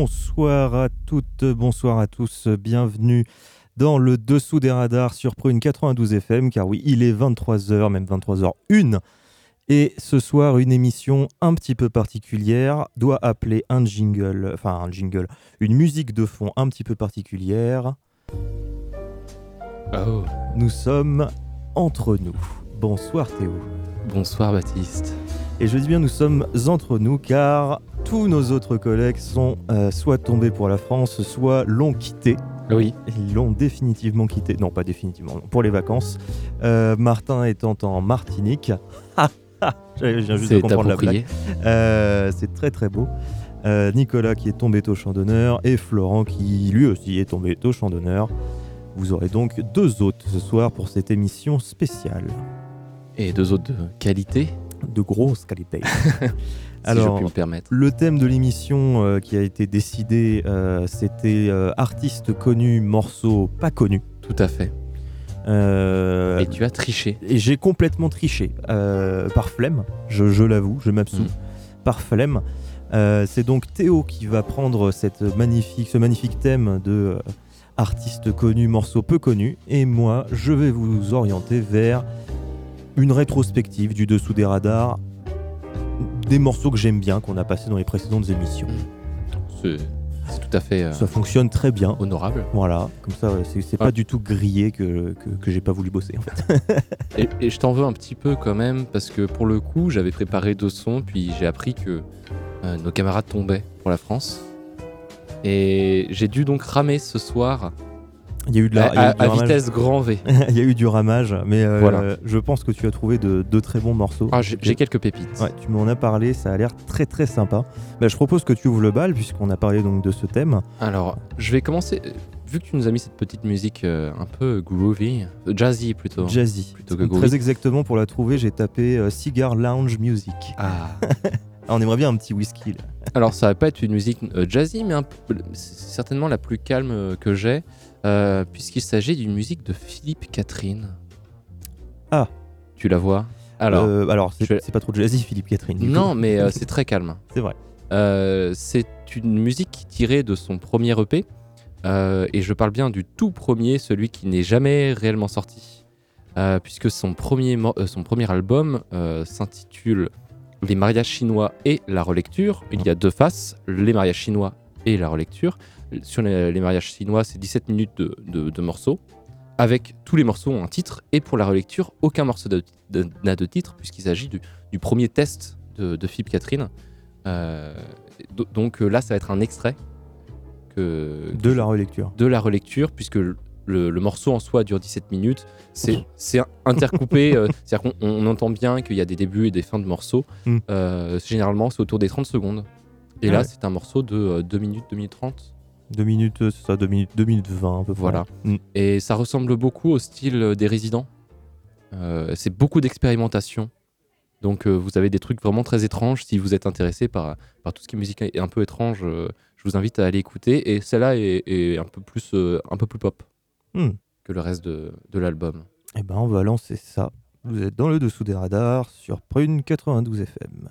Bonsoir à toutes, bonsoir à tous, bienvenue dans le dessous des radars sur Prune 92 FM, car oui, il est 23h, même 23h01. Et ce soir, une émission un petit peu particulière doit appeler un jingle, enfin un jingle, une musique de fond un petit peu particulière. Oh, Nous sommes entre nous. Bonsoir Théo. bonsoir Baptiste. Et je dis bien nous sommes entre nous car tous nos autres collègues sont euh, soit tombés pour la France, soit l'ont quitté. Oui, Ils l'ont définitivement quitté. Non, pas définitivement, non, pour les vacances. Euh, Martin étant en Martinique. Je viens juste de comprendre la blague. Euh, c'est très très beau. Nicolas qui est tombé au champ d'honneur et Florent qui lui aussi est tombé au champ d'honneur. Vous aurez donc deux hôtes ce soir pour cette émission spéciale Et deux autres de qualité, de grosse qualité. si Alors, je puis me permettre. Le thème de l'émission euh, qui a été décidé, euh, c'était euh, artistes connus, morceaux pas connus. Tout à fait. Euh, Et tu as triché. et j'ai complètement triché par flemme, je, je l'avoue, je m'absous, Mm. par flemme. C'est donc Théo qui va prendre cette magnifique, ce magnifique thème de artistes connus, morceaux peu connus, et moi je vais vous orienter vers une rétrospective du dessous des radars, des morceaux que j'aime bien, qu'on a passés dans les précédentes émissions. C'est c'est tout à fait euh, Ça fonctionne très bien. honorable. Voilà, comme ça, c'est c'est pas du tout grillé que, que, que j'ai pas voulu bosser en fait. Et, et je t'en veux un petit peu quand même, parce que pour le coup, j'avais préparé deux sons, puis j'ai appris que euh, nos camarades tombaient pour la France. Et j'ai dû donc ramer ce soir Il y a eu de la, à- vitesse grand V. Il y a eu du ramage, mais euh, Voilà. je pense que tu as trouvé de, de très bons morceaux. Ah, j'ai quelques pépites. Ouais, tu m'en as parlé, ça a l'air très très sympa. Bah, je propose que tu ouvres le bal puisqu'on a parlé donc de ce thème. Alors, je vais commencer. Vu que tu nous as mis cette petite musique euh, un peu groovy, euh, jazzy plutôt. Jazzy. Plutôt que Très groovy. exactement pour la trouver, j'ai tapé euh, Cigar Lounge Music. Ah. Ah, on aimerait bien un petit whisky là. Alors, ça va pas être une musique euh, jazzy, mais peu- certainement la plus calme que j'ai, euh, puisqu'il s'agit d'une musique de Philippe Catherine. Ah. Tu la vois? Alors, Euh, alors c'est vais- pas trop jazzy, Philippe Catherine. non, mais euh, c'est très calme. C'est vrai. C'est une musique tirée de son premier EP, et je parle bien du tout premier, celui qui n'est jamais réellement sorti, puisque son premier, son premier album s'intitule Les mariages chinois et la relecture. Il y a deux faces, les mariages chinois et la relecture. Sur les, les mariages chinois, c'est 17 minutes de, de- de morceaux, avec tous les morceaux ont un titre, et pour la relecture, aucun morceau n'a de titre, puisqu'il s'agit du, du premier test de, de Philippe Catherine. Euh, do- donc euh, là, ça va être un extrait que, De la relecture. de la relecture, puisque le, le- le morceau en soi dure 17 minutes. C'est intercoupé, euh, c'est-à-dire qu'on on entend bien qu'il y a des débuts et des fins de morceaux. Mm. Euh, généralement, c'est autour des 30 secondes. Et Ah là, ouais. c'est un morceau de euh, 2 minutes, 2 minutes 30. 2 minutes, euh, c'est ça, 2 minutes, 2 minutes 20 à peu près. Voilà. Mm. Et ça ressemble beaucoup au style euh, des résidents. Euh, c'est beaucoup d'expérimentation. Donc euh, vous avez des trucs vraiment très étranges. Si vous êtes intéressé par, par tout ce qui est musique un peu étrange, euh, je vous invite à aller écouter. Et celle-là est, est un, peu plus, un peu plus pop Hmm. que le reste de, de l'album. Eh ben, on va lancer ça. Vous êtes dans le dessous des radars sur Prune 92 FM.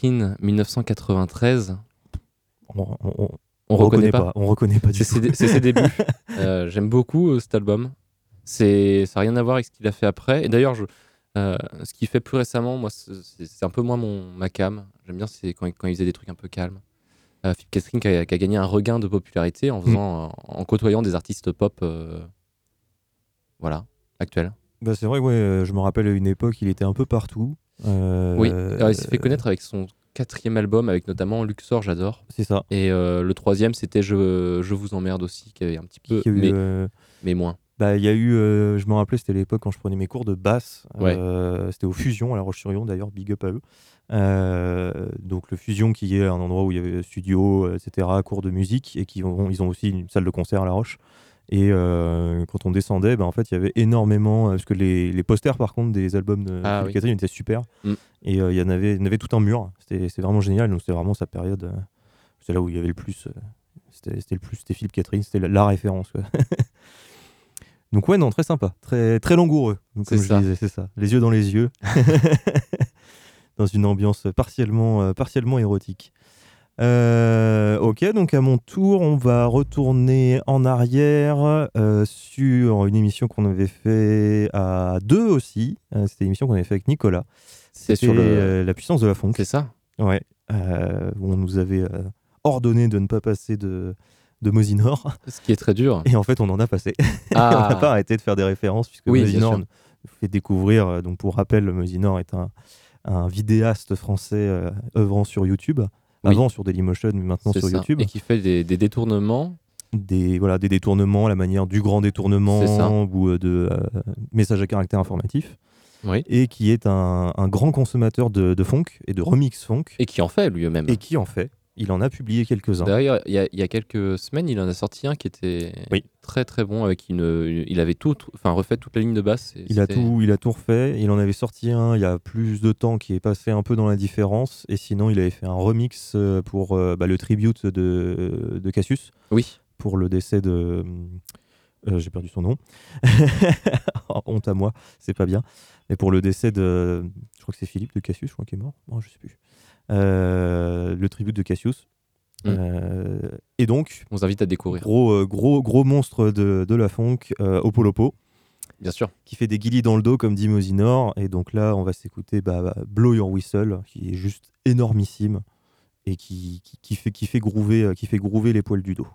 Catherine, 1993. On, on- on- On, reconnaît, pas. On reconnaît pas du tout. c'est ses débuts. Euh, J'aime beaucoup euh, cet album. C'est, ça n'a rien à voir avec ce qu'il a fait après. Et d'ailleurs, euh, ce qu'il fait plus récemment, moi, c'est un peu moins mon, ma cam. J'aime bien c'est quand, il- quand il faisait des trucs un peu calmes. Euh, Philippe Catherine qui a, qui a gagné un regain de popularité en, faisant, en, en côtoyant des artistes pop voilà, actuels. Bah, c'est vrai, ouais, je me rappelle à une époque, il était un peu partout. Euh, Oui, Alors, il s'est fait connaître avec son quatrième album, avec notamment Luxor, j'adore. C'est ça. Et euh, le troisième, c'était je, je vous emmerde aussi, qui avait un petit peu, eu, mais, euh, mais moins. Bah, il y a eu, euh, je me rappelais, c'était l'époque quand je prenais mes cours de basse. Ouais. C'était au Fusion, à La Roche-sur-Yon, d'ailleurs, big up à eux. Donc le Fusion qui est un endroit où il y avait studio, etc., cours de musique, et qui ont, ils ont aussi une salle de concert à La Roche. Et euh, quand on descendait, bah, en fait, il y avait énormément, euh, parce que les, les posters, par contre, des albums de Ah oui. Catherine étaient super. Mm. Et euh, il y en avait, il y avait tout un mur. C'était vraiment génial. Donc c'était vraiment sa période. c'est là où il y avait le plus. c'était le plus. C'était Philippe Catherine. C'était la, la référence. quoi. Donc ouais, non, très sympa, très très langoureux, comme C'est je ça. disais, c'est ça. Les yeux dans les yeux, dans une ambiance partiellement euh, partiellement érotique. Euh, ok, donc à mon tour, on va retourner en arrière euh, sur une émission qu'on avait fait à deux aussi. Euh, C'était une émission qu'on avait fait avec Nicolas. C'est sur C'était, le. euh, la puissance de la funk. C'est ça. Ouais, on nous avait ordonné de ne pas passer de, de Mosinor. Ce qui est très dur. Et en fait, on en a passé. on Ah, n'a pas arrêté de faire des références, puisque Oui, Mosinor nous fait découvrir. donc, pour rappel, Mosinor est un, un vidéaste français œuvrant sur YouTube. Oui. Avant sur Dailymotion, mais maintenant sur ça. YouTube. Et qui fait des, des détournements. Des, voilà, des détournements, à la manière du grand détournement ou euh, de euh, messages à caractère informatif. Oui. Et qui est un, un grand consommateur de, de funk et de remix funk. Et qui en fait lui-même. Et qui en fait. Il en a publié quelques-uns. D'ailleurs, il y, a- il y a quelques semaines, il en a sorti un qui était Oui. très très bon. Avec une, une- il avait tout, enfin refait toute la ligne de basse. Il a, tout, il a tout refait. Il en avait sorti un il y a plus de temps qui est passé un peu dans la différence. Et sinon, il avait fait un remix euh, pour euh, bah, le tribute de, de Cassius, Oui. pour le décès de. euh, J'ai perdu son nom. Honte à moi, c'est pas bien. Mais pour le décès de. Je crois que c'est Philippe de Cassius, je crois qu'il est mort. Non, je sais plus. Euh, le tribute de Cassius. Mm. Euh, et donc, On vous invite à découvrir. gros, euh, gros, gros monstre de, de la funk, Opolopo Bien sûr. qui fait des guillis dans le dos comme dit Mosinor. Et donc là, on va s'écouter bah, bah, Blow Your Whistle, qui est juste énormissime et qui, qui, qui fait, qui, fait groover, qui fait groover les poils du dos.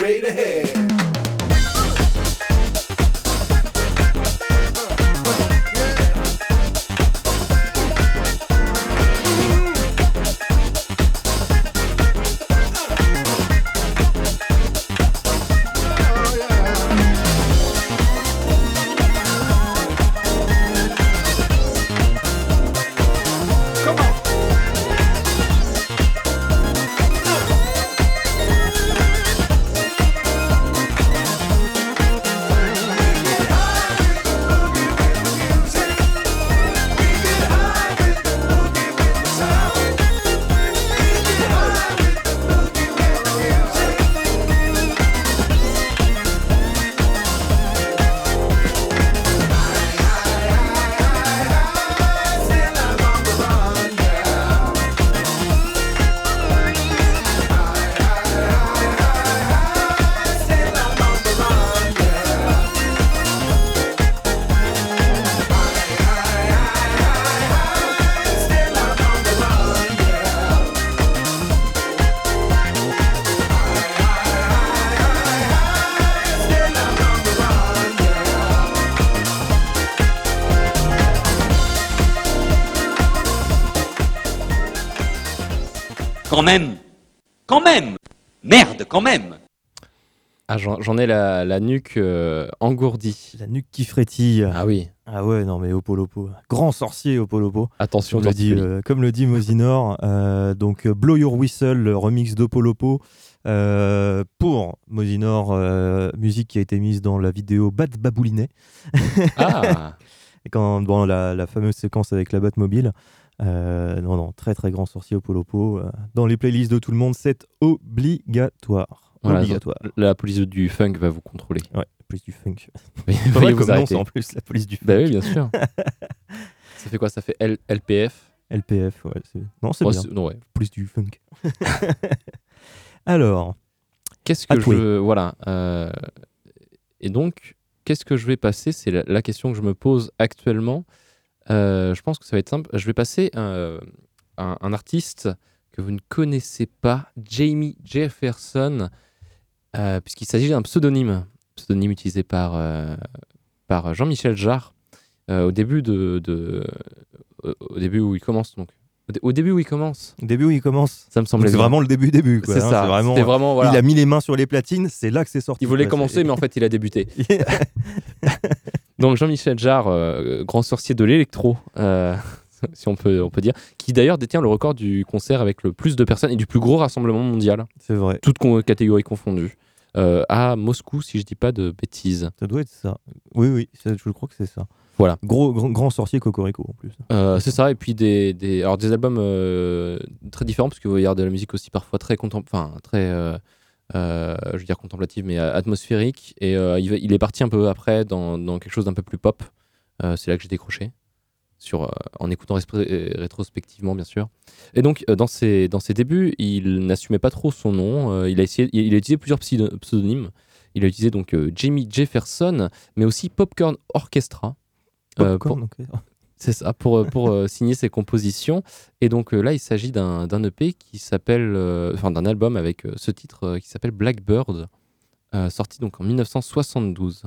Straight ahead. Quand même Ah, j'en ai la, la nuque euh, engourdie. La nuque qui frétille. Ah oui, Ah ouais, non mais Opolopo. Grand sorcier Opolopo. attention, Comme le dit, euh, comme le dit Mosinor, euh, donc Blow Your Whistle, le remix d'Opolopo, euh, pour Mosinor, euh, musique qui a été mise dans la vidéo Bat Baboulinet, Ah, et quand, dans la, la fameuse séquence avec la Batmobile. Euh, non, non, très très grand sorcier Opolopo. euh, dans les playlists de tout le monde, c'est obligatoire. Voilà, obligatoire. la police du funk va vous contrôler. Ouais, police du funk. Vous comme nom, en plus, la police du funk. Bah oui, bien sûr. ça fait quoi? Ça fait L- LPF LPF, ouais. Non, c'est Oh, bien. non, ouais. Police du funk. Alors, Qu'est-ce que je. Voilà. euh, Et donc, qu'est-ce que je vais passer? C'est la, la question que je me pose actuellement. Euh, je pense que ça va être simple. Je vais passer euh, un, un artiste que vous ne connaissez pas, Jamie Jefferson, euh, puisqu'il s'agit d'un pseudonyme. Pseudonyme utilisé par, euh, par Jean-Michel Jarre au début de, de- au- début où il commence donc. Au, dé- au début où il commence, au début où il commence. ça me semblait C'est vraiment le début début. C'est hein, ça. c'est vraiment, vraiment voilà. Il a mis les mains sur les platines, c'est là que c'est sorti. Il voulait commencer, mais en fait, il a débuté. Donc Jean-Michel Jarre, euh, grand sorcier de l'électro, euh, si on peut, on peut dire, qui d'ailleurs détient le record du concert avec le plus de personnes et du plus gros rassemblement mondial, C'est vrai. toutes catégories confondues, euh, à Moscou, si je dis pas de bêtises. Ça doit être ça. Oui, oui, ça- je crois que c'est ça. Voilà. Gros, grand, grand sorcier Cocorico en plus. Euh, c'est ça, et puis des, des, alors des albums euh, très différents, parce va y avoir de la musique aussi parfois très, contem- enfin, très je veux dire contemplative, mais euh, atmosphérique. Et euh, il, est parti un peu après dans, dans quelque chose d'un peu plus pop. Euh, c'est là que j'ai décroché, sur, euh, en écoutant euh, rétrospectivement, bien sûr. Et donc, euh, dans, ses, dans ses débuts, il n'assumait pas trop son nom. Euh, il, a essayé, il, il a utilisé plusieurs pseudo- pseudonymes. Il a utilisé donc euh, Jamie Jefferson, mais aussi Popcorn Orchestra. euh, pour- Popcorn, ok. C'est ça, pour, euh, pour euh, signer ses compositions. Et donc euh, là, il s'agit d'un EP qui s'appelle, enfin d'un album avec ce titre qui s'appelle Blackbird, sorti donc en 1972.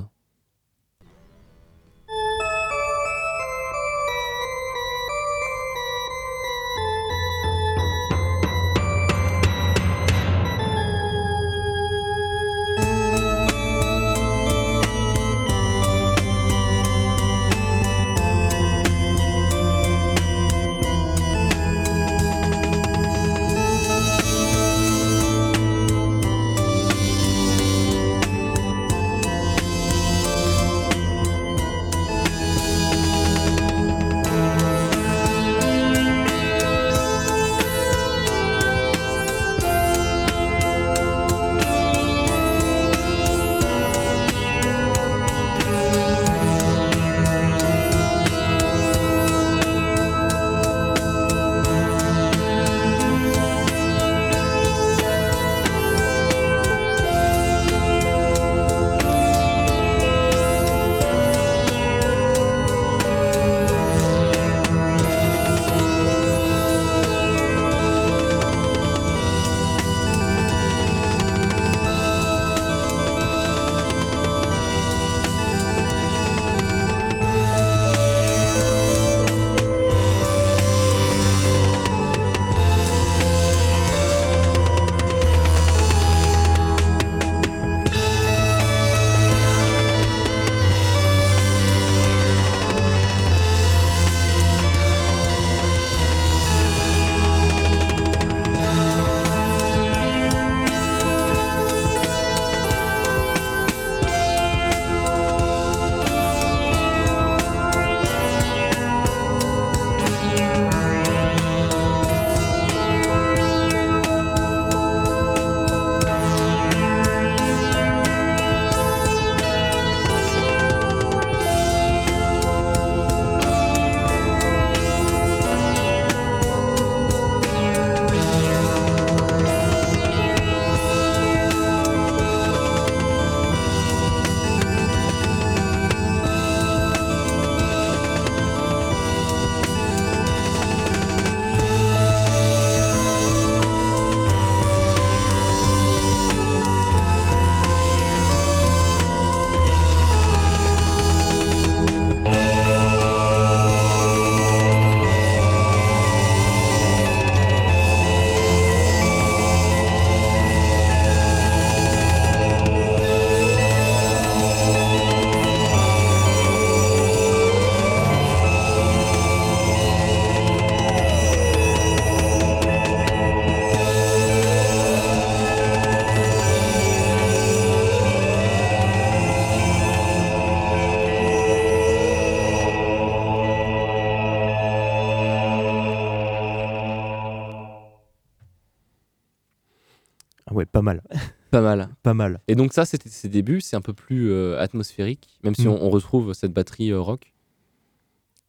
Pas mal. Pas mal. Et donc ça, c'était ses débuts. C'est un peu plus euh, atmosphérique, même si Mm. on, on retrouve cette batterie euh, rock.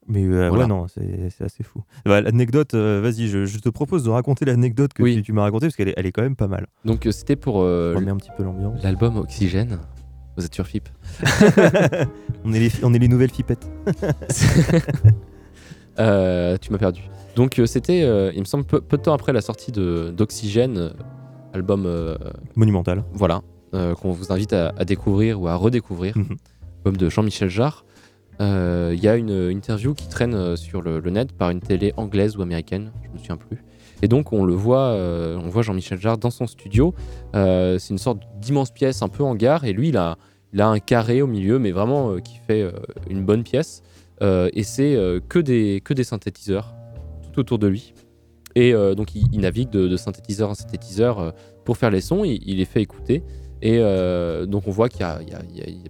Mais euh, Voilà. ouais, non, c'est assez fou. Bah, l'anecdote, vas-y, je, je te propose de raconter l'anecdote que Oui. tu, tu m'as racontée parce qu'elle est, elle est quand même pas mal. Donc c'était pour On remet un petit peu l'ambiance. l'album Oxygène. Vous êtes sur FIP. on, est les, on est les nouvelles fipettes. Tu m'as perdu. Donc c'était, il me semble, peu, peu de temps après la sortie d'Oxygène, album, euh, Monumental. voilà, euh, qu'on vous invite à, à découvrir ou à redécouvrir, Mhm. album de Jean-Michel Jarre. Euh, Il y a une interview qui traîne euh, sur le, le net par une télé anglaise ou américaine, je me souviens plus. Et donc on le voit, euh, on voit Jean-Michel Jarre dans son studio. Euh, c'est une sorte d'immense pièce un peu en gare et lui il a, il a un carré au milieu, mais vraiment euh, qui fait euh, une bonne pièce. Euh, et c'est euh, que, des, que des synthétiseurs tout autour de lui. Et euh, donc il, il navigue de, de synthétiseur en synthétiseur euh, pour faire les sons, il, il les fait écouter. Et euh, donc on voit qu'il y a,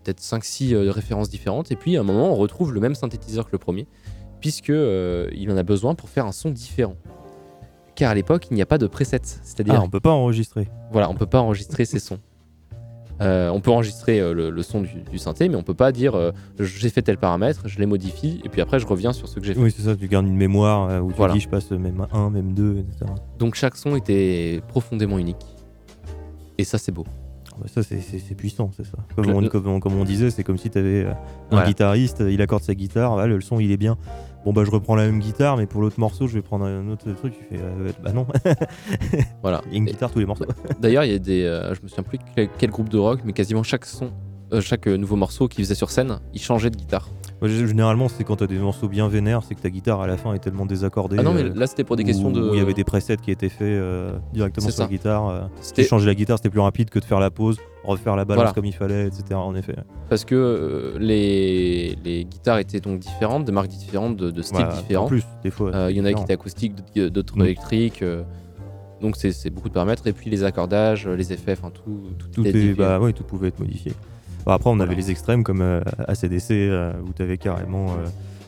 peut-être 5-6 références différentes. Et puis à un moment on retrouve le même synthétiseur que le premier, puisque euh, il en a besoin pour faire un son différent. Car à l'époque il n'y a pas de preset, c'est-à-dire Ah, on peut pas enregistrer. voilà, on peut pas enregistrer ces sons. Euh, on peut enregistrer euh, le, le son du, du synthé, mais on peut pas dire euh, j'ai fait tel paramètre, je les modifie, et puis après je reviens sur ce que j'ai fait. Oui, c'est ça, tu gardes une mémoire où tu Voilà. dis je passe même 1, même 2, etc. Donc chaque son était profondément unique. Et ça c'est beau. Ah bah ça, c'est- puissant, c'est ça. Comme on, le- comme, on- comme on disait, c'est comme si tu avais un Voilà. guitariste, il accorde sa guitare, ah, le son il est bien. Bon, bah je reprends la même guitare, mais pour l'autre morceau, je vais prendre un autre truc. Tu fais, euh, bah non, Voilà. il y a une Et guitare tous les morceaux. D'ailleurs, il y a des, euh, je me souviens plus quel, quel groupe de rock, mais quasiment chaque son, euh, chaque nouveau morceau qu'ils faisaient sur scène, ils changeaient de guitare. Généralement, c'est quand t'as des morceaux bien vénères, c'est que ta guitare à la fin est tellement désaccordée. Ah non, mais euh, là c'était pour des questions où- de. Où il y avait des presets qui étaient faits euh, directement sur la guitare. euh, C'était tu changes la guitare, c'était plus rapide que de faire la pause, refaire la balance Voilà. comme il fallait, etc. En effet. parce que euh, les, les guitares étaient donc différentes, de marques différentes, de, de styles Voilà, différents. En plus, des fois. Euh, Il y en a qui étaient acoustiques, d'autres- Mm. électriques. euh, donc c'est beaucoup de paramètres. Et puis les accordages, euh, les effets, enfin tout, tout, Tout, était est, bah, ouais, tout pouvait être modifié. Bon, après, on Voilà. avait les extrêmes comme euh, ACDC euh, où tu avais carrément euh,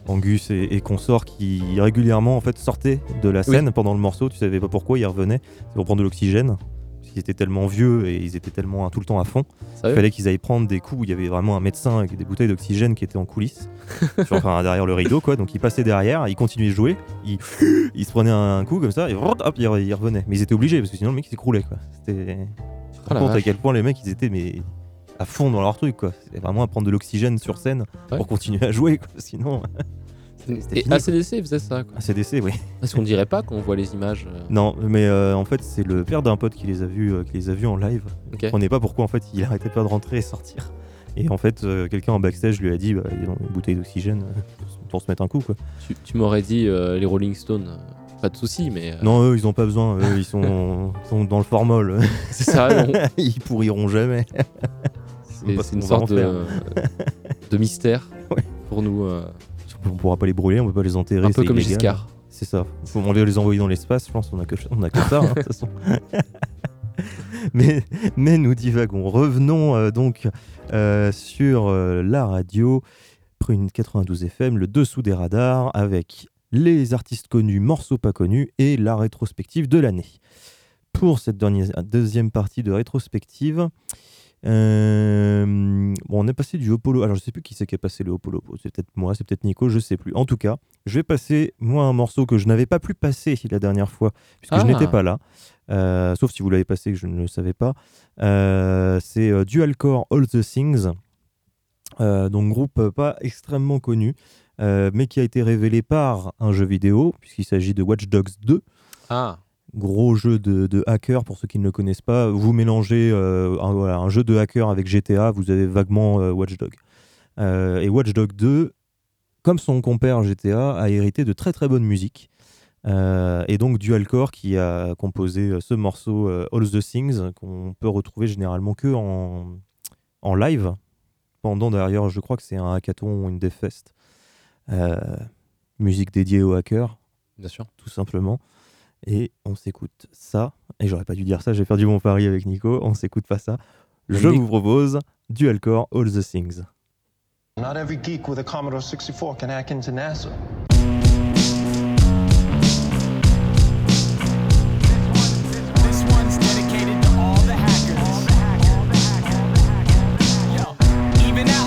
Angus et, et consorts qui régulièrement en fait sortaient de la scène pendant le morceau. Tu savais pas pourquoi ils revenaient. C'est pour prendre de l'oxygène. Parce qu'ils étaient tellement vieux et ils étaient tellement hein, tout le temps à fond. Il fallait qu'ils aillent prendre des coups où il y avait vraiment un médecin avec des bouteilles d'oxygène qui étaient en coulisses. Sur- enfin, derrière le rideau, quoi. Donc ils passaient derrière, ils continuaient de jouer. Ils, ils se prenaient un coup comme ça et hop, ils re- ils revenaient. Mais ils étaient obligés parce que sinon le mec s'écroulait, quoi. C'était. Oh contre, à quel point les mecs ils étaient mais à fond dans leur truc quoi. C'était vraiment à prendre de l'oxygène sur scène Ouais. pour continuer à jouer quoi. Sinon, Et fini. ACDC faisait ça. Quoi. ACDC, oui. Parce qu'on dirait pas quand on voit les images. euh, Non, mais euh, en fait c'est le père d'un pote qui les a vus, euh, qui les a vus en live. ok. Je comprenais pas pourquoi en fait il arrêtait pas de rentrer et sortir. Et en fait quelqu'un en backstage lui a dit bah, ils ont une bouteille d'oxygène pour se mettre un coup quoi. Tu, tu m'aurais dit les Rolling Stones, pas de souci, mais. Non eux ils ont pas besoin, eux ils sont, sont dans le formol. C'est ça, ils pourriront jamais. C'est une sorte de, de mystère Ouais. pour nous. euh, On pourra pas les brûler, on peut pas les enterrer. un peu comme illégal. Giscard. C'est ça. Faut on va les envoyer dans l'espace, je pense. On a que, on a que ça, hein, de toute façon. mais, mais nous divagons. Revenons euh, donc euh, sur euh, la radio, Prune 92 FM, le dessous des radars, avec les artistes connus, morceaux pas connus et la rétrospective de l'année. Pour cette dernière, deuxième partie de rétrospective, euh, bon, on est passé du Opolo. Alors, je sais plus qui c'est qui a passé le Opolo. C'est peut-être moi, c'est peut-être Nico, je sais plus. En tout cas, je vais passer, moi, un morceau que je n'avais pas pu passer la dernière fois, puisque Ah. je n'étais pas là. Euh, sauf si vous l'avez passé, que je ne le savais pas. Euh, c'est euh, Dual Core All the Things. Euh, donc, groupe euh, pas extrêmement connu, euh, mais qui a été révélé par un jeu vidéo, puisqu'il s'agit de Watch Dogs 2 Ah, gros jeu de, de hacker pour ceux qui ne le connaissent pas. Vous mélangez euh, un, voilà, un jeu de hacker avec GTA, vous avez vaguement euh, Watch Dog. Euh, et Watch Dog 2, comme son compère GTA, a hérité de très très bonne musique. Euh, et donc Dual Core qui a composé euh, ce morceau All the Things qu'on peut retrouver généralement que en, en live. Pendant d'ailleurs, je crois que c'est un hackathon ou une Devfest. Euh, musique dédiée aux hackers bien sûr. tout simplement. Et on s'écoute ça. Et j'aurais pas dû dire ça, j'ai perdu mon pari avec Nico. On s'écoute pas ça. Je vous propose Dualcore All the Things. Not every geek with a Commodore 64 can hack into NASA.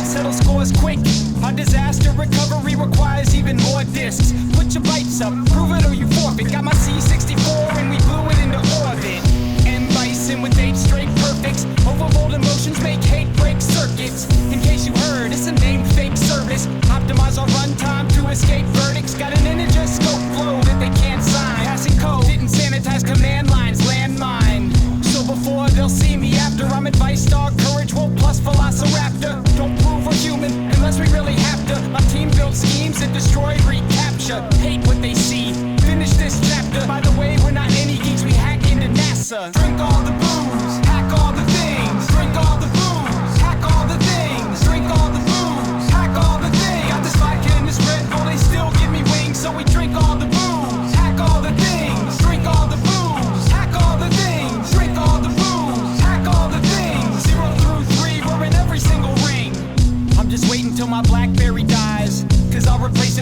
Settle scores quick. Our disaster recovery requires even more discs. put your lights up. Prove it or you forfeit. Got my C64 and we blew it into orbit. M Bison with eight straight perfects. Overbold emotions make hate break circuits. In case you heard, it's a name fake service. Optimize our runtime to escape verdicts. Got an integer scope flow that they can't sign. Passing code didn't sanitize command lines. Landmine. So before they'll see me after, I'm advice dog. Courage will plus Velociraptor. Don't prove we're human unless we really have to. My team built schemes that destroy recap nature, hate what they see. Finish this chapter. By the way, we're not any geeks, we hack into NASA. Drink all the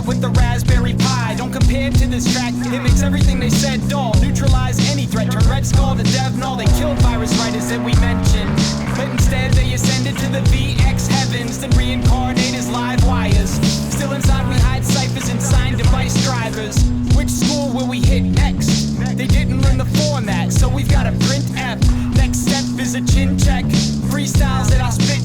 with the raspberry pie. Don't compare to this track, it makes everything they said dull. Neutralize any threat, turn Red Skull to Devnall. They killed virus writers that we mentioned. But instead, they ascended to the VX heavens, then reincarnate as live wires. Still inside, we hide ciphers and sign device drivers. Which school will we hit next? They didn't learn the format, so we've got a print app. Next step is a chin check. Freestyles that I spit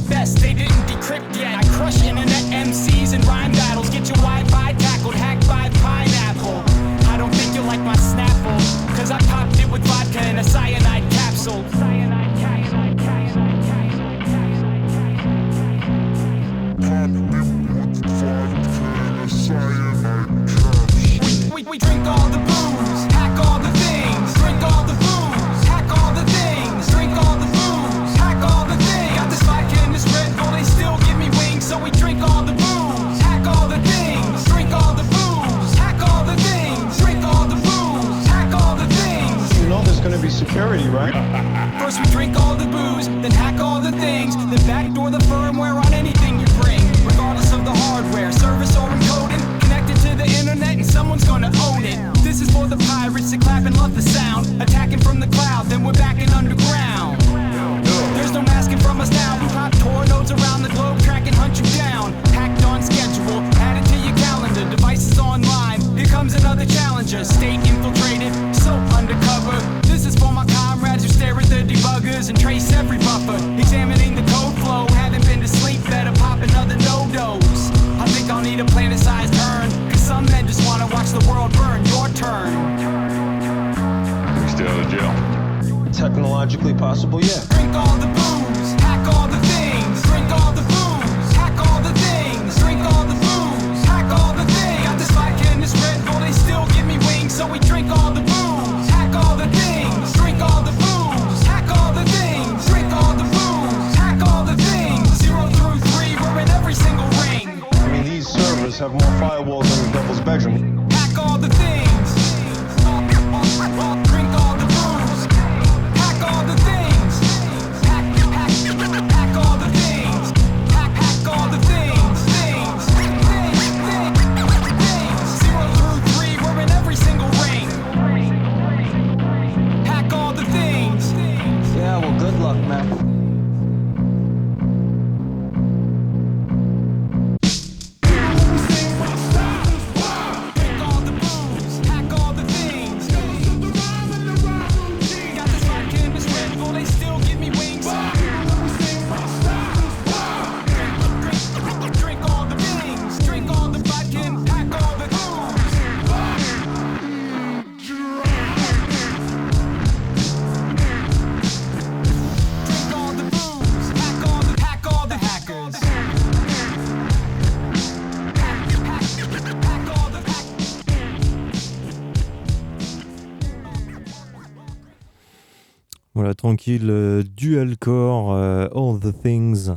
tranquille euh, Dual Core euh, All the Things,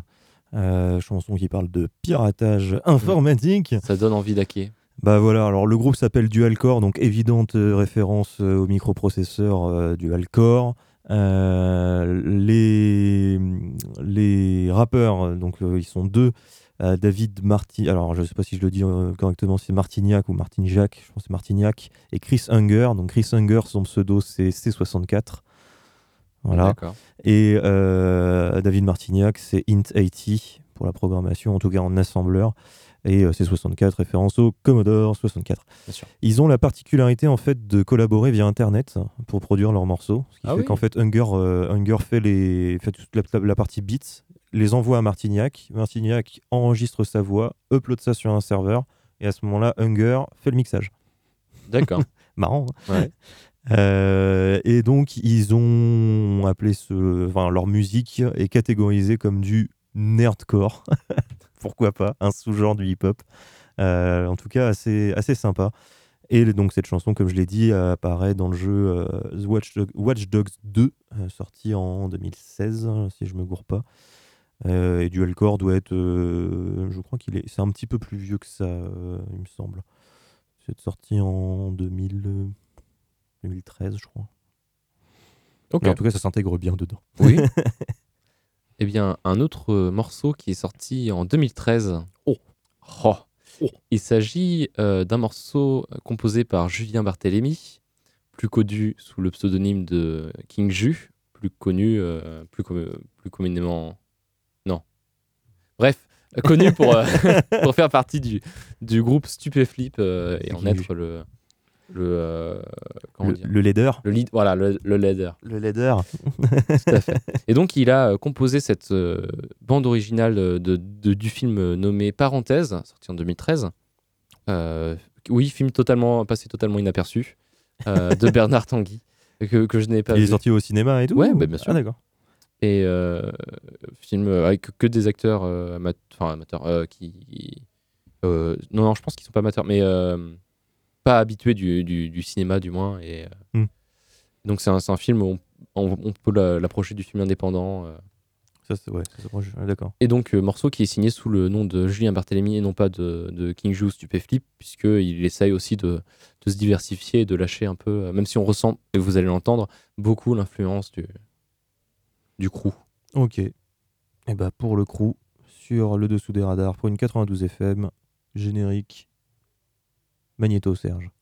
euh, chanson qui parle de piratage mm. informatique. Ça donne envie d'hacker. Bah voilà, alors le groupe s'appelle Dual Core, donc évidente référence au microprocesseur Dual Core. Les, les rappeurs, donc ils sont deux. David Martin, alors je ne sais pas si je le dis correctement, c'est Martignac ou Martignac, je pense que c'est Martignac, et Chris Hunger. Donc Chris Hunger, son pseudo c'est C64. Voilà. Et euh, David Martignac, c'est int80 pour la programmation, en tout cas en assembleur. Et euh, c'est 64 référence au Commodore 64. Ils ont la particularité en fait de collaborer via Internet pour produire leurs morceaux. Ce qui fait oui. qu'en fait Hunger, Hunger euh, fait, les, fait toute la, partie beats, les envoie à Martignac. Martignac enregistre sa voix, upload ça sur un serveur. Et à ce moment-là, Hunger fait le mixage. D'accord. Marrant. Hein. Euh, et donc, ils ont appelé leur musique est catégorisée comme du nerdcore. Pourquoi pas? Un sous-genre du hip-hop. Euh, en tout cas, assez, sympa. Et donc, cette chanson, comme je l'ai dit, apparaît dans le jeu euh, Watch, Dog- Watch Dogs 2, euh, sorti en 2016, si je me gourre pas. Et Dualcore doit être, je crois qu'il est, c'est un petit peu plus vieux que ça, il me semble. C'est sorti en 2000, euh, 2013, je crois. Mais en tout cas, ça s'intègre bien dedans. Oui. eh bien, un autre euh, morceau qui est sorti en 2013. Oh. Il s'agit euh, d'un morceau composé par Julien Barthélémy, plus connu sous le pseudonyme de King Ju, plus connu, euh, plus, com- plus communément. Non. Bref, connu pour, euh, pour faire partie du, du groupe Stupéflip et en être le. Le euh, Le, leader. le lead, voilà, le, le leader. Le leader. Tout à fait. Et donc, il a euh, composé cette euh, bande originale euh, de, de- du film nommé Parenthèse, sorti en 2013. Euh, oui, film totalement passé totalement inaperçu de Bernard Tanguy que, que je n'ai pas Il est sorti au cinéma et tout Ouais, ou- bah, bien sûr. Ah, d'accord. Et film avec que des acteurs amateurs euh, qui. non, non, je pense qu'ils sont pas amateurs, mais pas habitués du, du- du cinéma, du moins. Et, euh, Hmm. Donc, c'est un, film où on, peut la- l'approcher du film indépendant. euh. Ça, c'est ouais, ça D'accord. Et donc, euh, morceau qui est signé sous le nom de Julien Barthélémy et non pas de, de King Ju ou Stupéflip, puisqu'il essaye aussi de, de se diversifier et de lâcher un peu, euh, même si on ressent, et vous allez l'entendre, beaucoup l'influence du, du crew. Ok. Et bah pour le crew, sur le dessous des radars, pour une 92 FM, générique Magnéto Serge.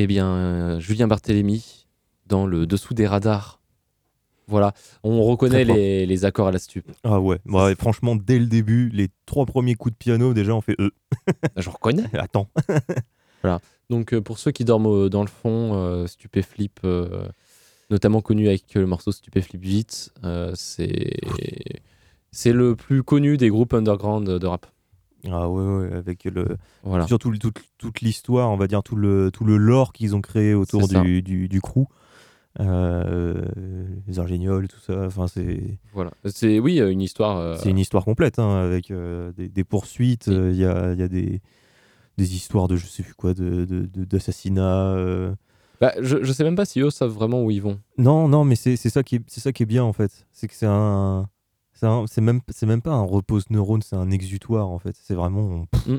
Eh bien, euh, Julien Barthélémy dans le dessous des radars. Voilà, on reconnaît les, les accords à la stup. Ah ouais, ouais, franchement, dès le début, les trois premiers coups de piano, déjà, on fait euh, Je reconnais. attends. Donc euh, pour ceux qui dorment au- dans le fond, euh, Stupéflip, euh, notamment connu avec le morceau Stupéflip Vite, c'est c'est le plus connu des groupes underground de rap. Ah ouais, ouais, avec le, Voilà. surtout toute, toute l'histoire, on va dire tout le, tout le lore qu'ils ont créé autour du, du, du crew. Euh, les ingénioles, tout ça. Enfin, c'est Voilà. C'est oui euh, une histoire. euh, c'est une histoire complète hein, avec euh, des, des poursuites. Oui. Il y, a, y a des, des histoires de je sais plus quoi, de, d'assassinats. bah, je, je sais même pas si eux savent vraiment où ils vont. Non, non, mais c'est c'est ça qui est, c'est ça qui est bien en fait. C'est que c'est un, c'est même, même pas un repose neurone, c'est un exutoire en fait. C'est vraiment. Mm.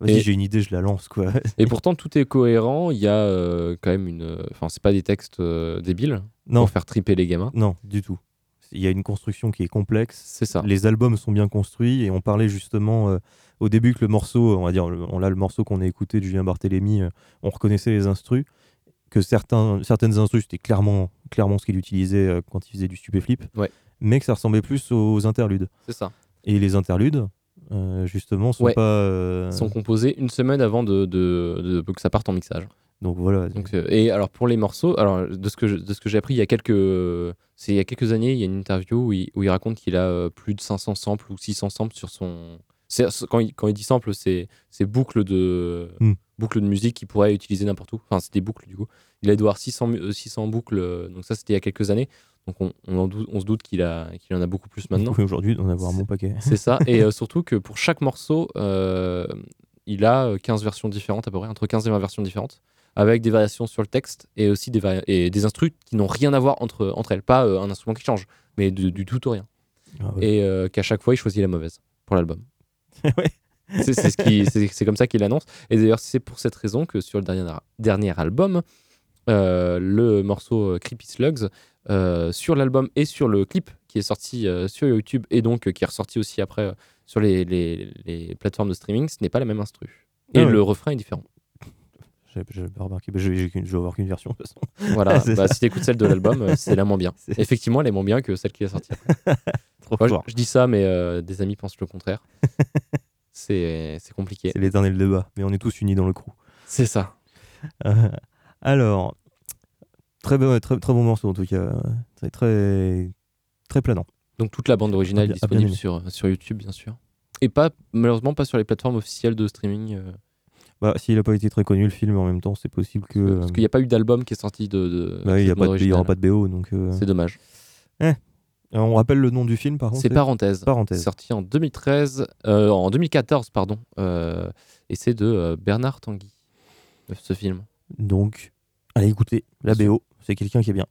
Vas-y, j'ai une idée, je la lance quoi. Et pourtant tout est cohérent. Il y a euh, quand même une. Enfin c'est pas des textes euh, débiles non, pour faire triper les gamins. non, du tout. Il y a une construction qui est complexe. C'est ça. Les albums sont bien construits et on parlait justement euh, au début que le morceau, on va dire, on là le morceau qu'on a écouté de Julien Barthélémy, euh, on reconnaissait les instrus, que certains, certaines instrus c'était clairement, clairement ce qu'il utilisait euh, quand il faisait du stupéflip, Ouais. Mais que ça ressemblait plus aux interludes. C'est ça. Et les interludes, euh, justement, sont Ouais. pas. euh, sont composés une semaine avant de, de- de- que ça parte en mixage. Donc voilà. Donc, euh, et alors pour les morceaux, alors de ce que je- de ce que j'ai appris il y a quelques c'est il y a quelques années, il y a une interview où il, où il raconte qu'il a plus de 500 samples ou 600 samples sur son quand il, quand il dit sample, c'est c'est boucles de Hmm. boucles de musique qu'il pourrait utiliser n'importe où. Enfin, c'est des boucles du coup. Il a dû avoir 600 mu- euh, 600 boucles donc ça c'était il y a quelques années. Donc on, on, en doute- on se doute qu'il a en a beaucoup plus maintenant. Oui, Aujourd'hui, on va avoir mon paquet. C'est ça. Et euh, surtout que pour chaque morceau, euh, il a euh, 15 versions différentes à peu près, entre 15 et 20 versions différentes, avec des variations sur le texte et aussi des, et des instrus qui n'ont rien à voir entre, entre elles. Pas euh, un instrument qui change, mais du, du tout au rien. Ah ouais. Et euh, qu'à chaque fois, il choisit la mauvaise pour l'album. Ouais. C'est ce comme ça qu'il annonce. Et d'ailleurs, c'est pour cette raison que sur le dernier, dernier album, euh, le morceau euh, Creepy Slugs, euh, sur l'album et sur le clip qui est sorti euh, sur YouTube et donc euh, qui est ressorti aussi après euh, sur les, les- les plateformes de streaming, ce n'est pas la même instru. Et Ah ouais. le refrain est différent. J'ai remarqué. J'ai qu'une- je vais avoir qu'une version de toute façon. Voilà, bah, si tu écoutes celle de l'album, euh, c'est la moins bien. Effectivement, elle est moins bien que celle qui est sortie. Trop je, fort. je dis ça, mais euh, des amis pensent le contraire. c'est c'est compliqué. C'est l'éternel débat, mais on est tous unis dans le crew. C'est ça. Euh, alors, très bon, très, très bon morceau en tout cas. Très, très, très planant. Donc toute la bande originale est disponible sur, sur YouTube, bien sûr. Et pas, malheureusement, pas sur les plateformes officielles de streaming. euh, Bah, S'il n'a pas été très connu le film, en même temps, c'est possible que. parce qu'il n'y a pas eu d'album qui est sorti de. de bah, il y a cette pas bande de- il y aura pas de BO, donc. euh, C'est dommage. euh, on rappelle le nom du film par contre C'est Parenthèse. Parenthèse. Sorti en 2013, euh, en 2014, pardon. et c'est de Bernard Tanguy, ce film. Donc, allez écoutez, la. BO, c'est quelqu'un qui est bien.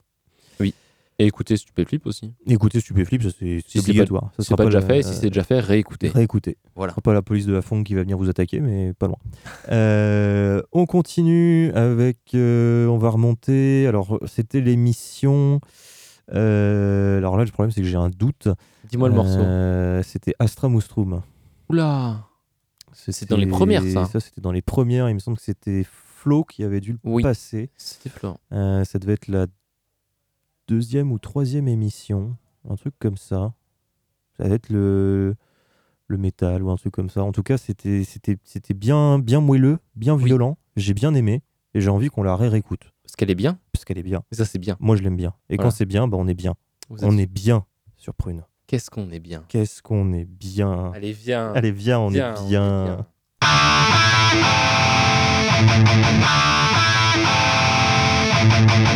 Et écoutez Stupéflip aussi. Écoutez Stupéflip, c'est Si obligatoire. Ça C'est pas, déjà fait, si c'est déjà fait, réécoutez. Réécoutez. Voilà. Pas la police de la Fond qui va venir vous attaquer, mais pas loin. Euh, on continue avec. euh, on va remonter. Alors, c'était l'émission. euh, alors là, le problème, c'est que j'ai un doute. Dis-moi le morceau. C'était Astra Mustrum. Oula C'est dans les premières, ça. Ça, c'était dans les premières. Il me semble que c'était Flo qui avait dû le Oui. passer. C'était Florent. Euh, ça devait être la deuxième ou troisième émission, un truc comme ça. Ça devait être le, le métal ou un truc comme ça. En tout cas, c'était bien bien moelleux, bien Oui. violent. J'ai bien aimé et j'ai envie qu'on la réécoute Parce qu'elle est bien. parce qu'elle est bien. Et ça, c'est bien. Moi, je l'aime bien. Et Voilà. quand c'est bien, bah, on est bien. Vous On êtes- est bien sur Prune. Qu'est-ce qu'on est bien. Qu'est-ce qu'on est bien. Allez, viens. Allez, viens, on Viens, est on est bien. bien. Thank you.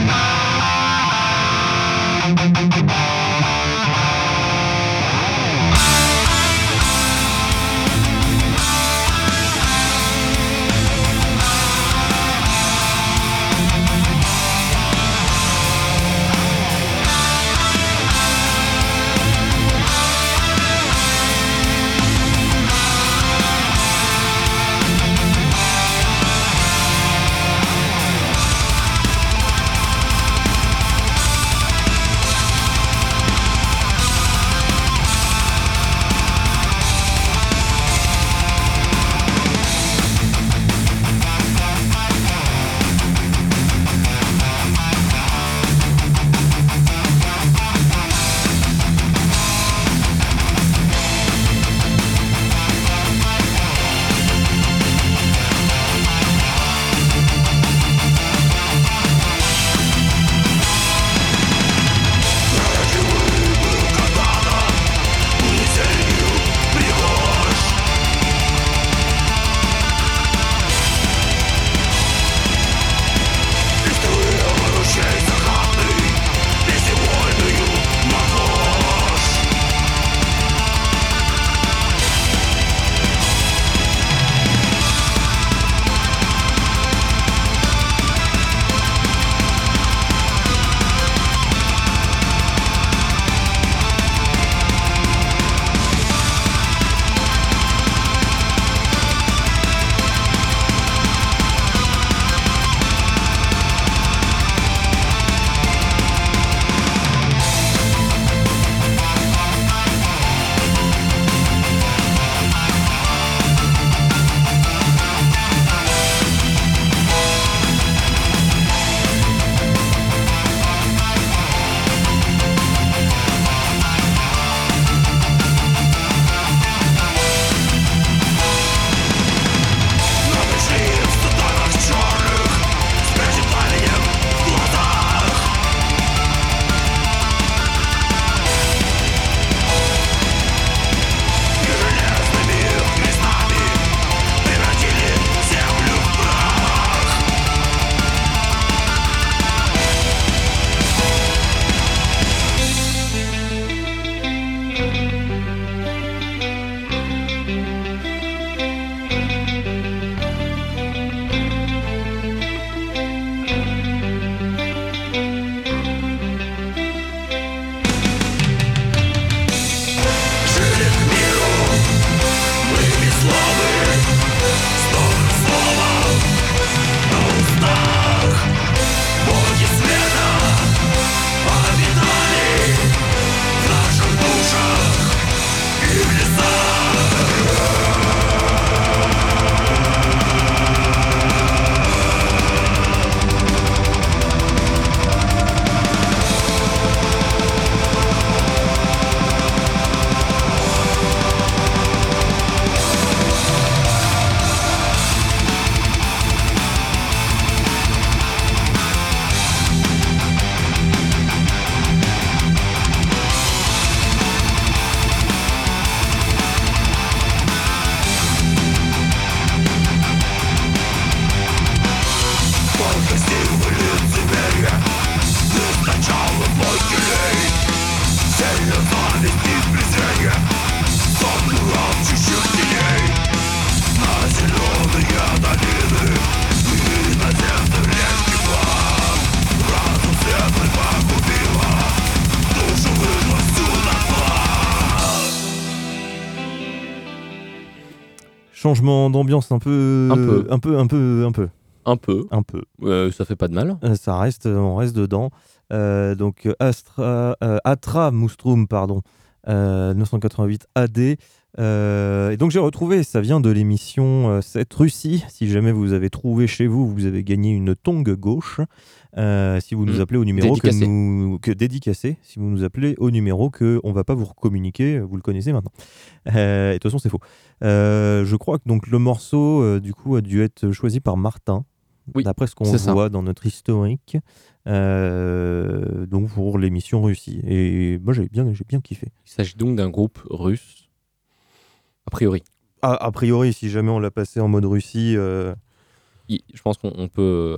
Changement d'ambiance un peu, Un peu. un peu, un peu, un peu, Un peu. un peu. Euh, ça fait pas de mal. Euh, ça reste, on reste dedans. Euh, donc Astra, euh, Atra Mustrum, pardon, euh, 988 AD. Euh, et donc j'ai retrouvé, ça vient de l'émission euh, 7 Russie. Si jamais vous avez trouvé chez vous, vous avez gagné une tongue gauche. Euh, si vous nous Mm. appelez au numéro Dédicacé. que nous que dédicacé, si vous nous appelez au numéro que on va pas vous communiquer, vous le connaissez maintenant. Euh, et de toute façon c'est faux. Je crois que donc le morceau du coup a dû être choisi par Martin. Oui, D'après ce qu'on ça. voit dans notre historique, donc pour l'émission Russie. Et moi j'ai bien, j'ai bien kiffé. Il s'agit donc d'un groupe russe. A priori. A, a priori, si jamais on l'a passé en mode Russie, euh, Il- Je pense qu'on on peut.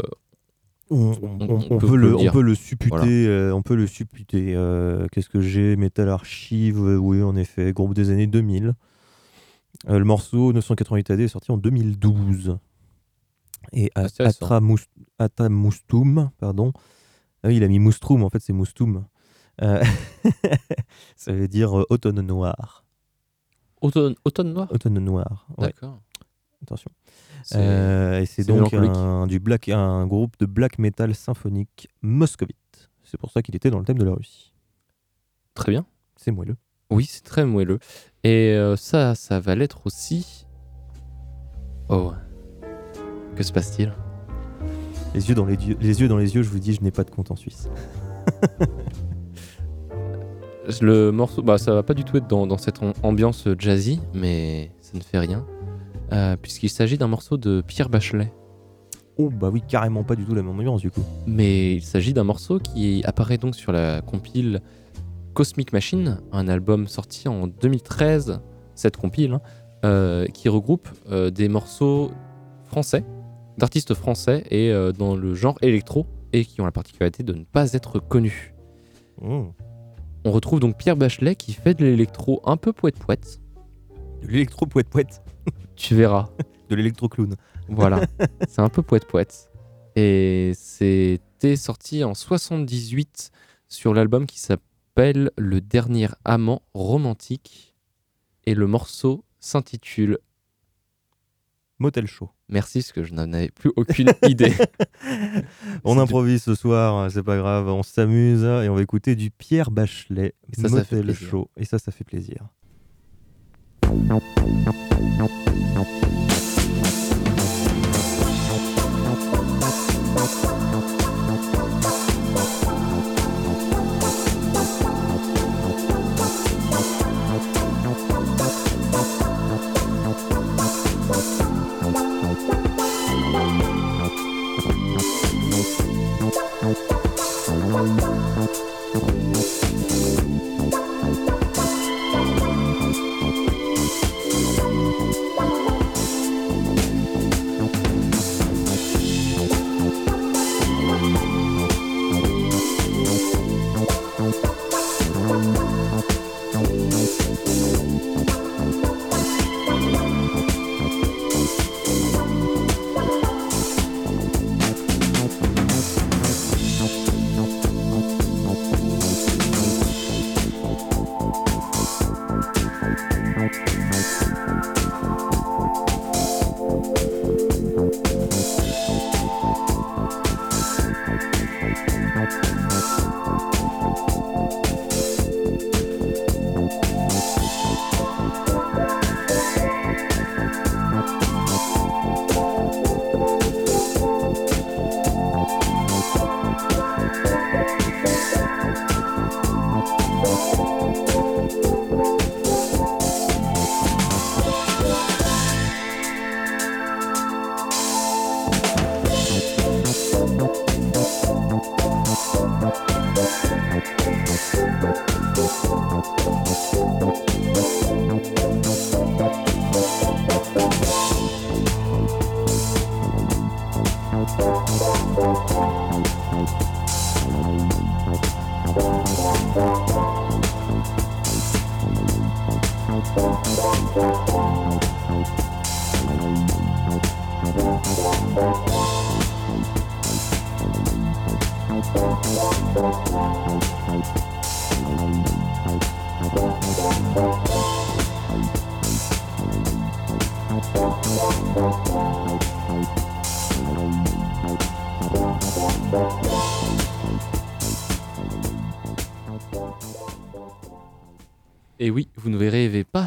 on, On- on- on on peut peut, le, le on dire. peut le supputer. Voilà. euh, on peut le supputer. Euh, Qu'est-ce que j'ai Metal Archive, oui, en effet, groupe des années 2000. Euh, le morceau 988 AD est sorti en 2012. Et A- C'est récent. Atra Mus- Atra Mustum, pardon. Ah oui, il a mis Mustrum, en fait, c'est. Euh, ça veut dire automne noir. Automne, automne noir Automne noir. Ouais, D'accord. attention. Euh, et c'est donc un, du black, un groupe de black metal symphonique moscovite. C'est pour ça qu'il était dans le thème de la Russie. Très bien. C'est moelleux. Oui, c'est très moelleux. Et euh, ça, ça va l'être aussi. Oh. Que se passe-t-il? Les yeux, dans les, yeux, les yeux dans les yeux, je vous dis, je n'ai pas de compte en Suisse. Le morceau, bah, ça va pas du tout être dans, dans cette am- ambiance jazzy, mais ça ne fait rien. Euh, Puisqu'il s'agit d'un morceau de Pierre Bachelet. Oh bah oui, carrément pas du tout la même ambiance du coup. Mais il s'agit d'un morceau qui apparaît donc sur la compile Cosmic Machine, un album sorti en 2013, cette compile, hein, euh, qui regroupe euh, des morceaux français, d'artistes français et dans le genre électro, et qui ont la particularité de ne pas être connus. Oh. On retrouve donc Pierre Bachelet qui fait de l'électro un peu poète-poète. De l'électro poète poète. Tu verras. De l'électro clown. Voilà, c'est un peu poète-poète. Et c'était sorti en 78 sur l'album qui s'appelle Le Dernier Amant Romantique. Et le morceau s'intitule Motel Show. Merci, parce que je n'en avais plus aucune idée. On improvise ce soir, c'est pas grave, on s'amuse et on va écouter du Pierre Bachelet. Et ça, ça fait plaisir. Show. Et ça, ça fait plaisir.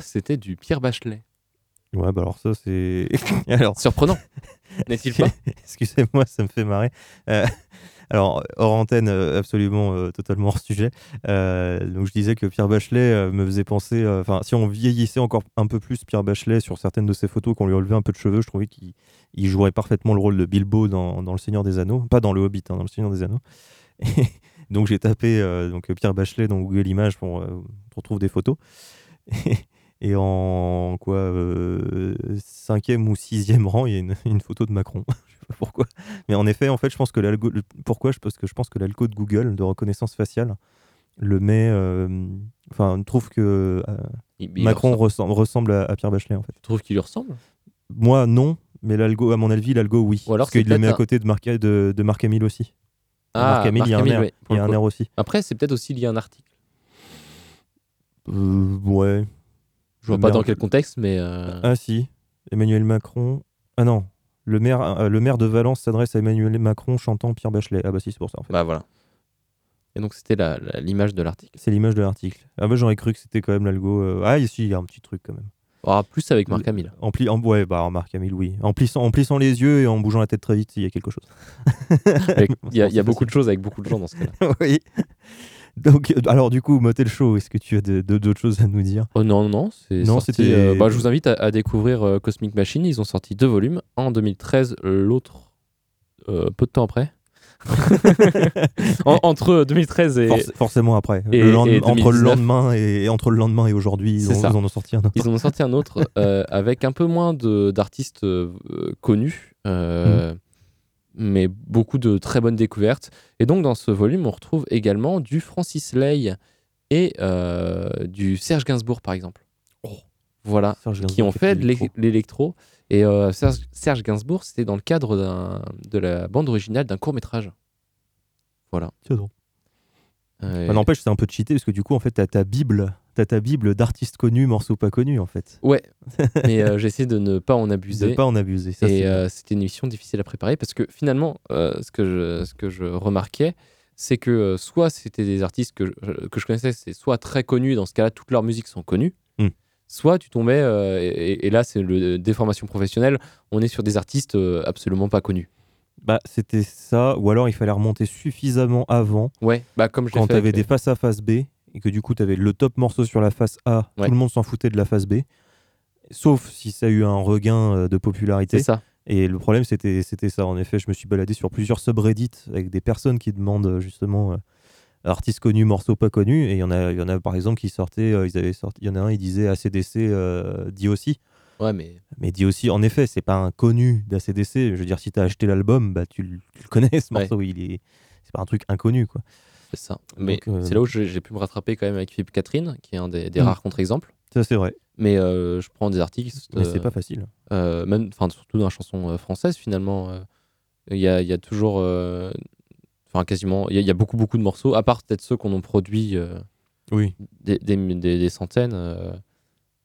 C'était du Pierre Bachelet. Ouais, bah alors ça, c'est. alors, Surprenant, n'est-il pas? Excusez-moi, ça me fait marrer. Euh, alors, hors antenne, euh, absolument euh, totalement hors sujet. Euh, donc, je disais que Pierre Bachelet me faisait penser. Enfin, si on vieillissait encore un peu plus Pierre Bachelet sur certaines de ses photos, qu'on lui relevait un peu de cheveux, je trouvais qu'il il jouerait parfaitement le rôle de Bilbo dans, dans Le Seigneur des Anneaux. Pas dans Le Hobbit, hein, dans Le Seigneur des Anneaux. Et donc, j'ai tapé donc, Pierre Bachelet dans Google Images pour, pour trouver des photos. Et en quoi euh, cinquième ou sixième rang, il y a une, une photo de Macron. je sais pas pourquoi. Mais en effet, en fait, je pense que l'algo. Pourquoi? Je- Parce que je pense que l'algo de Google de reconnaissance faciale le met. euh, Enfin, trouve que euh, Il- il Macron ressemble- à, à Pierre Bachelet, en fait. Tu trouves qu'il lui ressemble? Moi, non. Mais l'algo, à mon avis, l'algo, oui. Ou alors parce qu'il le met à côté de Marc, de, de Marc Hamill aussi. Ah, Marc Hamill, il y a un air, ouais, y a un air aussi. Après, c'est peut-être aussi lié à un article. Euh, ouais. Je vois pas dans quel contexte, mais. euh, Ah si, Emmanuel Macron. Ah non, le maire, euh, le maire de Valence s'adresse à Emmanuel Macron chantant Pierre Bachelet. Ah bah si, c'est pour ça en fait. Bah voilà. Et donc, c'était la- la- l'image de l'article. C'est l'image de l'article. Ah bah j'aurais cru que c'était quand même l'algo. euh, Ah si, il y a un petit truc quand même. Ah, plus avec Marc Hamill. En pli... en... Ouais, bah Marc Hamill, oui. En plissant... en plissant les yeux et en bougeant la tête très vite, il y a quelque chose. Il y a, y a beaucoup de choses avec beaucoup de gens dans ce cas-là. oui. Donc, euh, alors du coup, Motel Show, est-ce que tu as d'autres choses à nous dire? Oh non, non, c'est Non, sorti, c'était- euh, bah, je vous invite à, à découvrir euh, Cosmic Machine. Ils ont sorti deux volumes. En 2013, l'autre euh, peu de temps après. En- entre 2013 et. Forc- Forcément après. et- Le lendem- et entre le 2019. lendemain et... et entre le lendemain et aujourd'hui, ils, ont- ils en ont sorti un autre. Ils en ont sorti un autre euh, avec un peu moins de- d'artistes euh, connus, euh, Mm. Mais beaucoup de très bonnes découvertes. Et donc, dans ce volume, on retrouve également du Francis Lay et euh, du Serge Gainsbourg, par exemple. Voilà, Serge qui ont fait de l'électro. Et euh, Serge, Serge Gainsbourg, c'était dans le cadre de la bande originale d'un court métrage. Voilà. Tiens donc. Euh, Bah, N'empêche, c'est un peu cheaté parce que du coup, en fait, t'as ta bible, t'as ta bible d'artistes connus, morceaux pas connus, en fait. Ouais, mais euh, j'ai essayé de ne pas en abuser. De pas en abuser. Ça, et c'est euh, c'était une émission difficile à préparer parce que finalement, euh, ce, que je, ce que je remarquais, c'est que soit c'était des artistes que je, que je connaissais, c'est soit très connus, dans ce cas-là, toutes leurs musiques sont connues, Mm. soit tu tombais, et, et là c'est le déformation professionnelle, on est sur des artistes absolument pas connus. Bah, c'était ça, ou alors il fallait remonter suffisamment avant Ouais, bah comme je quand t'avais avec- des faces A, face B, et que du coup t'avais le top morceau sur la face A, Ouais. tout le monde s'en foutait de la face B, sauf si ça a eu un regain euh, de popularité. C'est ça. Et le problème, c'était c'était ça. En effet, je me suis baladé sur plusieurs subreddits avec des personnes qui demandent euh, justement euh, artistes connus, morceaux pas connus. Et il y en a, il y en a par exemple qui sortaient, euh, ils avaient sorti, il y en a un, il disait ACDC euh, dit aussi. Ouais, mais Mais dit aussi, en effet, c'est pas un connu d'ACDC. Je veux dire, si t'as acheté l'album, bah tu, le- tu le connais ce Ouais. morceau. Il est, c'est pas un truc inconnu quoi. C'est ça. Mais euh, c'est là où j'ai pu me rattraper quand même avec Philippe Catherine, qui est un des, des Mm. rares contre-exemples. Ça c'est vrai. Mais euh, je prends des artistes. Mais c'est euh, pas facile. Même, enfin, surtout dans la chanson française, finalement, il y, a, y a toujours, enfin, quasiment, il y, a- y a beaucoup, beaucoup de morceaux, à part peut-être ceux qu'on en produit Oui. des, des- centaines,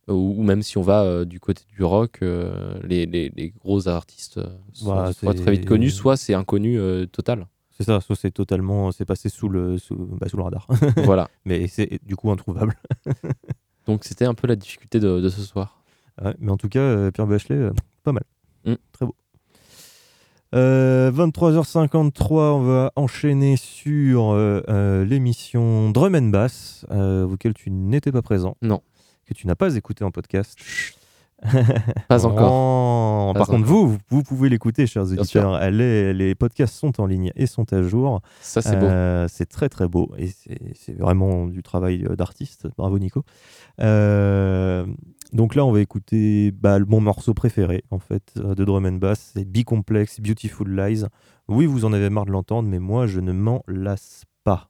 ou, ou même si on va euh, du côté du rock, euh, les, les- les gros artistes euh, sont Bah, soit très vite connus, soit c'est inconnu total. C'est ça. Soit c'est totalement, c'est passé sous le, sous, bah, sous le radar. voilà. Mais c'est du coup introuvable. Donc c'était un peu la difficulté de, de ce soir. Ouais, mais en tout cas, euh, Pierre Bachelet, euh, pas mal. Mm. Très beau. Euh, 23h53, on va enchaîner sur euh, euh, l'émission Drum and Bass, euh, auquel tu n'étais pas présent. Non. Que tu n'as pas écouté en podcast. Pas encore. Oh, Pas Par contre, encore. vous, vous, vous pouvez l'écouter, chers Bien auditeurs. Les, les podcasts sont en ligne et sont à jour. Ça, c'est beau. Euh, c'est très très beau et c'est vraiment du travail euh, d'artiste. Bravo Nico. Euh, donc là, on va écouter bah, mon morceau préféré en fait de drum and bass, c'est Bicomplex Beautiful Lies. Oui, vous en avez marre de l'entendre, mais moi, je ne m'en lasse pas.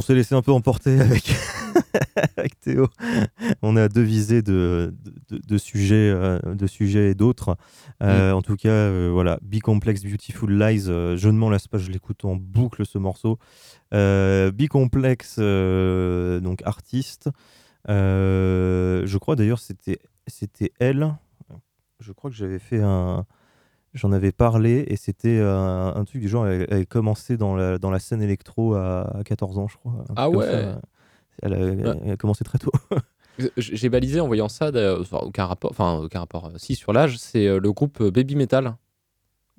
On s'est laissé un peu emporter avec, avec Théo. On a deux visées de, de, de sujets, euh, de sujets et d'autres. Euh, En tout cas, euh, voilà, Bicomplex Beautiful Lies, euh, je ne m'en lasse pas, je l'écoute en boucle ce morceau. Bicomplex, euh, donc artiste. Je crois d'ailleurs c'était c'était elle. Je crois que j'avais fait un. J'en avais parlé et c'était un, un truc du genre, elle, elle commencé dans la, dans la scène électro à, à 14 ans, je crois. Ah ouais. Elle a, elle- elle a commencé très tôt. J'ai balisé en voyant ça, aucun rapport, enfin aucun rapport, euh, si sur l'âge, c'est euh, le groupe euh, Baby Metal,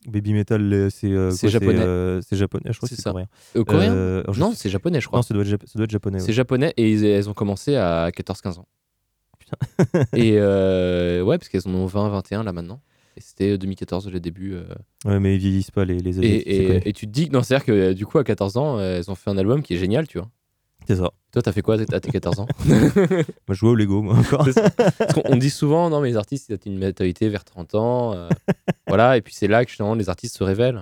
Baby Metal, c'est euh, japonais. euh, C'est japonais, je crois C'est ça. coréen. Euh, coréen Euh, je Non, c'est japonais, je crois. Non, ça doit être, jap- ça doit être japonais. C'est ouais. japonais et ils- elles ont commencé à 14-15 ans. et euh, ouais, parce qu'elles en ont 20-21 là maintenant. Et c'était 2014 le début. euh, Ouais, mais ils vieillissent pas les, les et, et, tu te dis que non, c'est-à-dire que euh, du coup, à 14 ans, euh, elles ont fait un album qui est génial, tu vois. C'est ça. Toi, t'as fait quoi à tes 14 ans? Moi, je jouais au Lego, moi, encore. On dit souvent, non, mais les artistes, ils ont une mentalité vers 30 ans. euh, voilà, et puis c'est là que justement les artistes se révèlent.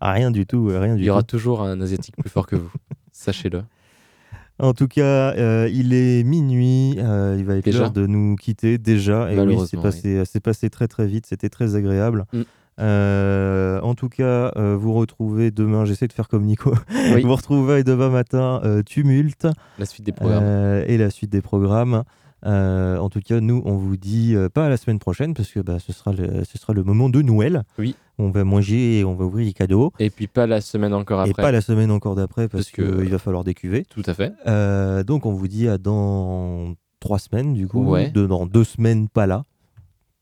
Ah, rien du tout, euh, rien Il du y aura tout. toujours un Asiatique plus fort que vous. Sachez-le. En tout cas, euh, il est minuit, euh, il va être l'heure de nous quitter déjà. Et oui, c'est passé, c'est passé très très vite, c'était très agréable. Mm. Euh, en tout cas, euh, vous retrouvez demain, j'essaie de faire comme Nico, Oui. vous retrouvez demain matin euh, Tumulte La suite des programmes. euh, et la suite des programmes. Euh, en tout cas, nous, on vous dit euh, pas à la semaine prochaine parce que bah, ce, sera le, ce sera le moment de Noël. Oui. On va manger et on va ouvrir les cadeaux. Et puis pas la semaine encore après. Et pas la semaine encore d'après parce, Parce que- que il va falloir décuver. Tout à fait. Euh, donc on vous dit à dans trois semaines du coup, Ouais. de- dans deux semaines pas là.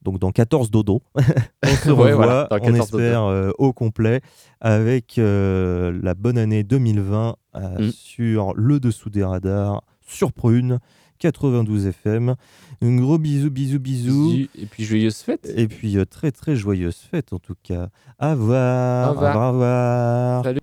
Donc dans 14 dodo. on se revoit, Ouais, voilà, dans on 14 espère au complet avec la bonne année 2020 euh, Mm. sur le dessous des radars sur Prune 92 FM. Un gros bisou bisou bisou. Et puis joyeuse fête. Et puis euh, très très joyeuse fête en tout cas. À voir. Au revoir. Au revoir. Salut.